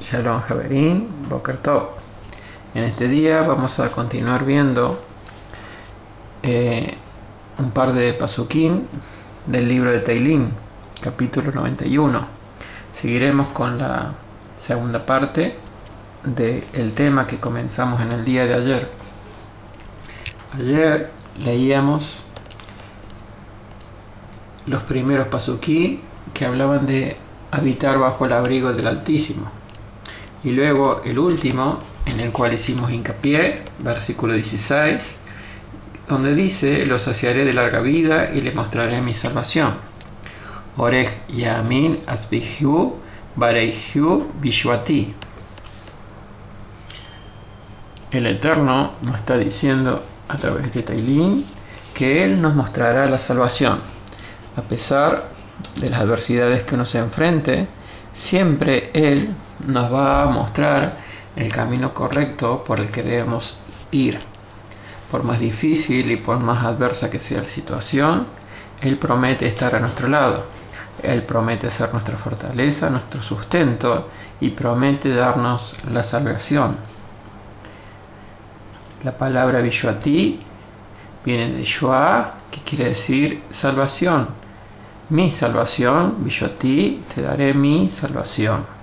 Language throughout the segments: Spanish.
Shalom Javerín, Boker Tov. En este día vamos a continuar viendo eh, un par de pasuquín del libro de Teilín, capítulo 91. Seguiremos con la segunda parte del tema que comenzamos en el día de ayer. Ayer leíamos los primeros pasuquí que hablaban de habitar bajo el abrigo del Altísimo y luego el último, en el cual hicimos hincapié, versículo 16, donde dice, lo saciaré de larga vida y le mostraré mi salvación. Orej yamin atbihu bareihu bishwati. El Eterno nos está diciendo a través de Tailín que Él nos mostrará la salvación. A pesar de las adversidades que uno se enfrente, siempre Él nos va a mostrar el camino correcto por el que debemos ir. Por más difícil y por más adversa que sea la situación, Él promete estar a nuestro lado. Él promete ser nuestra fortaleza, nuestro sustento y promete darnos la salvación. La palabra Vishuati viene de Shua, que quiere decir salvación. Mi salvación, Vishuati, te daré mi salvación.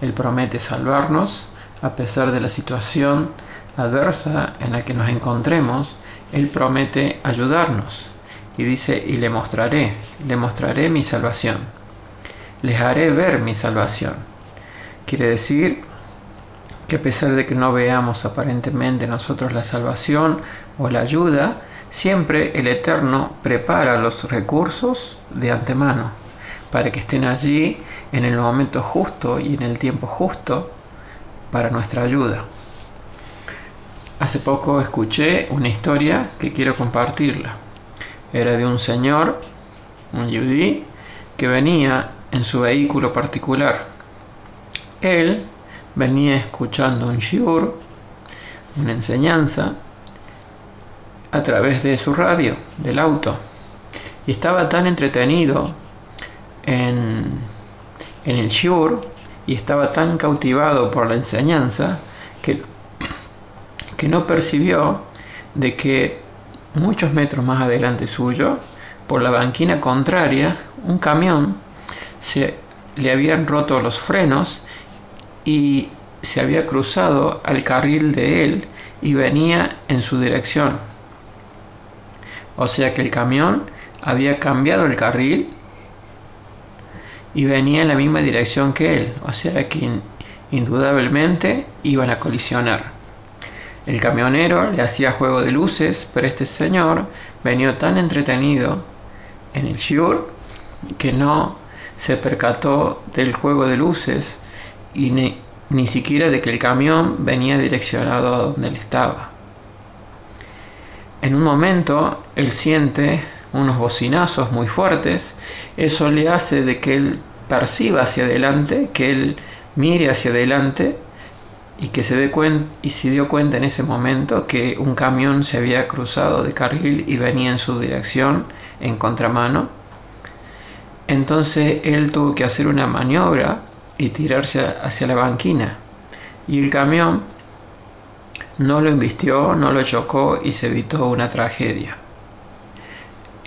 Él promete salvarnos a pesar de la situación adversa en la que nos encontremos. Él promete ayudarnos y dice, y le mostraré, le mostraré mi salvación. Les haré ver mi salvación. Quiere decir que a pesar de que no veamos aparentemente nosotros la salvación o la ayuda, siempre el Eterno prepara los recursos de antemano para que estén allí en el momento justo y en el tiempo justo para nuestra ayuda. Hace poco escuché una historia que quiero compartirla. Era de un señor, un yudí, que venía en su vehículo particular. Él venía escuchando un shiur, una enseñanza, a través de su radio, del auto. Y estaba tan entretenido en el Shur y estaba tan cautivado por la enseñanza que, que no percibió de que muchos metros más adelante suyo, por la banquina contraria, un camión se le habían roto los frenos y se había cruzado al carril de él y venía en su dirección. O sea que el camión había cambiado el carril y venía en la misma dirección que él, o sea que indudablemente iban a colisionar. El camionero le hacía juego de luces, pero este señor venía tan entretenido en el shiur que no se percató del juego de luces y ni, ni siquiera de que el camión venía direccionado a donde él estaba. En un momento él siente unos bocinazos muy fuertes eso le hace de que él perciba hacia adelante, que él mire hacia adelante y que se dé cuenta y se dio cuenta en ese momento que un camión se había cruzado de carril y venía en su dirección en contramano. Entonces él tuvo que hacer una maniobra y tirarse hacia la banquina. Y el camión no lo invistió, no lo chocó y se evitó una tragedia.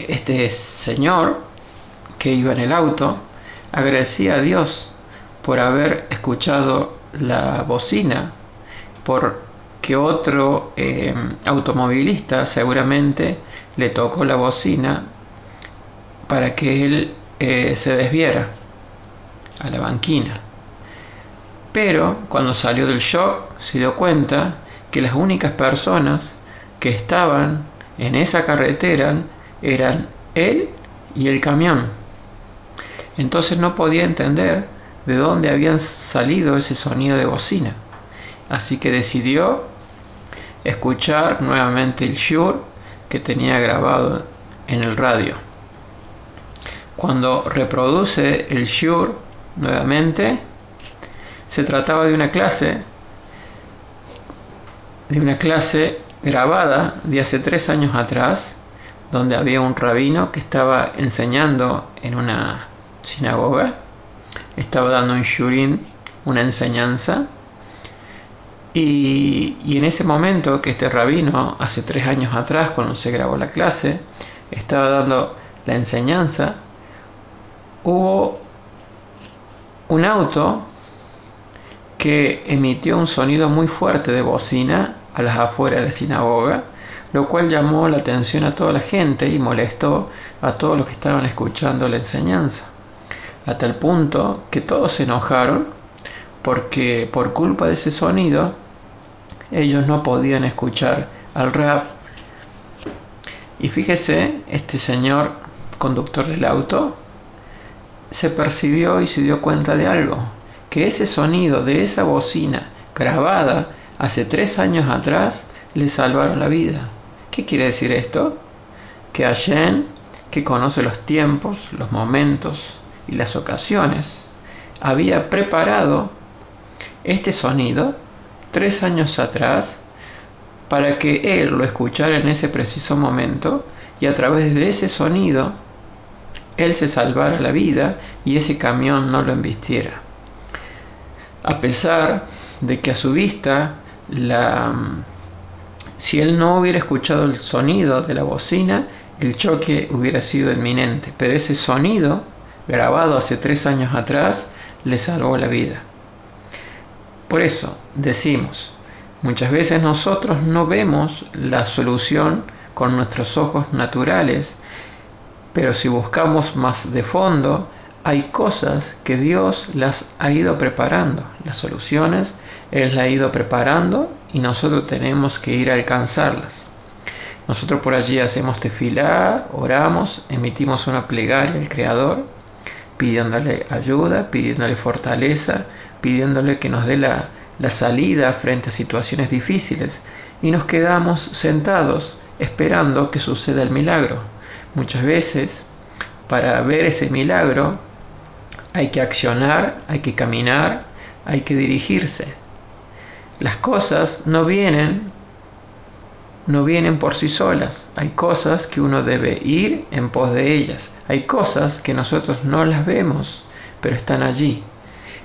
Este señor que iba en el auto, agradecía a Dios por haber escuchado la bocina, por que otro eh, automovilista seguramente le tocó la bocina para que él eh, se desviera a la banquina. Pero cuando salió del shock se dio cuenta que las únicas personas que estaban en esa carretera eran él y el camión. Entonces no podía entender de dónde habían salido ese sonido de bocina. Así que decidió escuchar nuevamente el shur que tenía grabado en el radio. Cuando reproduce el shur nuevamente, se trataba de una clase, de una clase grabada de hace tres años atrás, donde había un rabino que estaba enseñando en una sinagoga, estaba dando un shurin, una enseñanza, y, y, en ese momento que este rabino, hace tres años atrás, cuando se grabó la clase, estaba dando la enseñanza, hubo un auto que emitió un sonido muy fuerte de bocina a las afueras de la sinagoga, lo cual llamó la atención a toda la gente y molestó a todos los que estaban escuchando la enseñanza, a tal punto que todos se enojaron porque por culpa de ese sonido ellos no podían escuchar al rap. Y fíjese, este señor conductor del auto se percibió y se dio cuenta de algo, que ese sonido de esa bocina grabada hace tres años atrás le salvaron la vida. ¿Qué quiere decir esto? Que Allen, que conoce los tiempos, los momentos y las ocasiones, había preparado este sonido tres años atrás para que él lo escuchara en ese preciso momento y a través de ese sonido él se salvara la vida y ese camión no lo embistiera. A pesar de que a su vista la, si él no hubiera escuchado el sonido de la bocina, el choque hubiera sido inminente, pero ese sonido, grabado hace tres años atrás, le salvó la vida. Por eso decimos, muchas veces nosotros no vemos la solución con nuestros ojos naturales, pero si buscamos más de fondo, hay cosas que Dios las ha ido preparando, las soluciones Él las ha ido preparando y nosotros tenemos que ir a alcanzarlas. Nosotros por allí hacemos tefilá, oramos, emitimos una plegaria al Creador, pidiéndole ayuda, pidiéndole fortaleza, pidiéndole que nos dé la, la salida frente a situaciones difíciles y nos quedamos sentados esperando que suceda el milagro. Muchas veces, para ver ese milagro, hay que accionar, hay que caminar, hay que dirigirse. Las cosas no vienen no vienen por sí solas. Hay cosas que uno debe ir en pos de ellas. Hay cosas que nosotros no las vemos, pero están allí.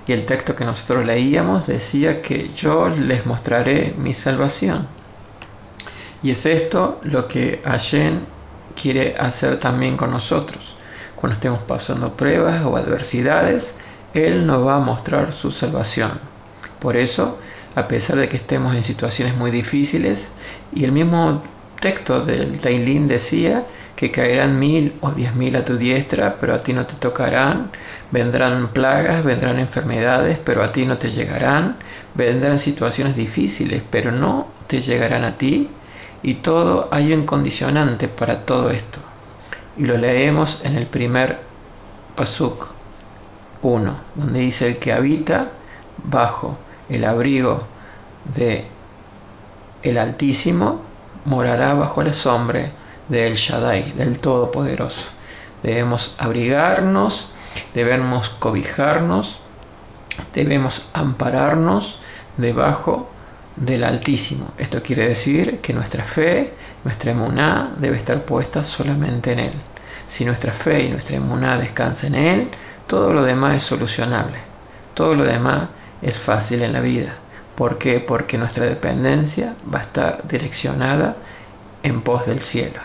Y el texto que nosotros leíamos decía que yo les mostraré mi salvación. Y es esto lo que Allen quiere hacer también con nosotros. Cuando estemos pasando pruebas o adversidades, Él nos va a mostrar su salvación. Por eso, a pesar de que estemos en situaciones muy difíciles, y el mismo texto del Tailín decía que caerán mil o diez mil a tu diestra, pero a ti no te tocarán, vendrán plagas, vendrán enfermedades, pero a ti no te llegarán, vendrán situaciones difíciles, pero no te llegarán a ti, y todo hay un condicionante para todo esto. Y lo leemos en el primer Pasuk 1, donde dice el que habita bajo el abrigo de el Altísimo morará bajo la sombra del Shaddai, del Todopoderoso. Debemos abrigarnos, debemos cobijarnos, debemos ampararnos debajo del Altísimo. Esto quiere decir que nuestra fe, nuestra emuná debe estar puesta solamente en Él. Si nuestra fe y nuestra emuná descansan en Él, todo lo demás es solucionable. Todo lo demás es fácil en la vida. ¿Por qué? Porque nuestra dependencia va a estar direccionada en pos del cielo.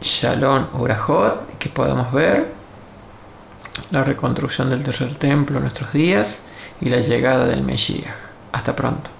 Shalom Urajot, que podamos ver la reconstrucción del tercer templo en nuestros días y la llegada del Mesías. Hasta pronto.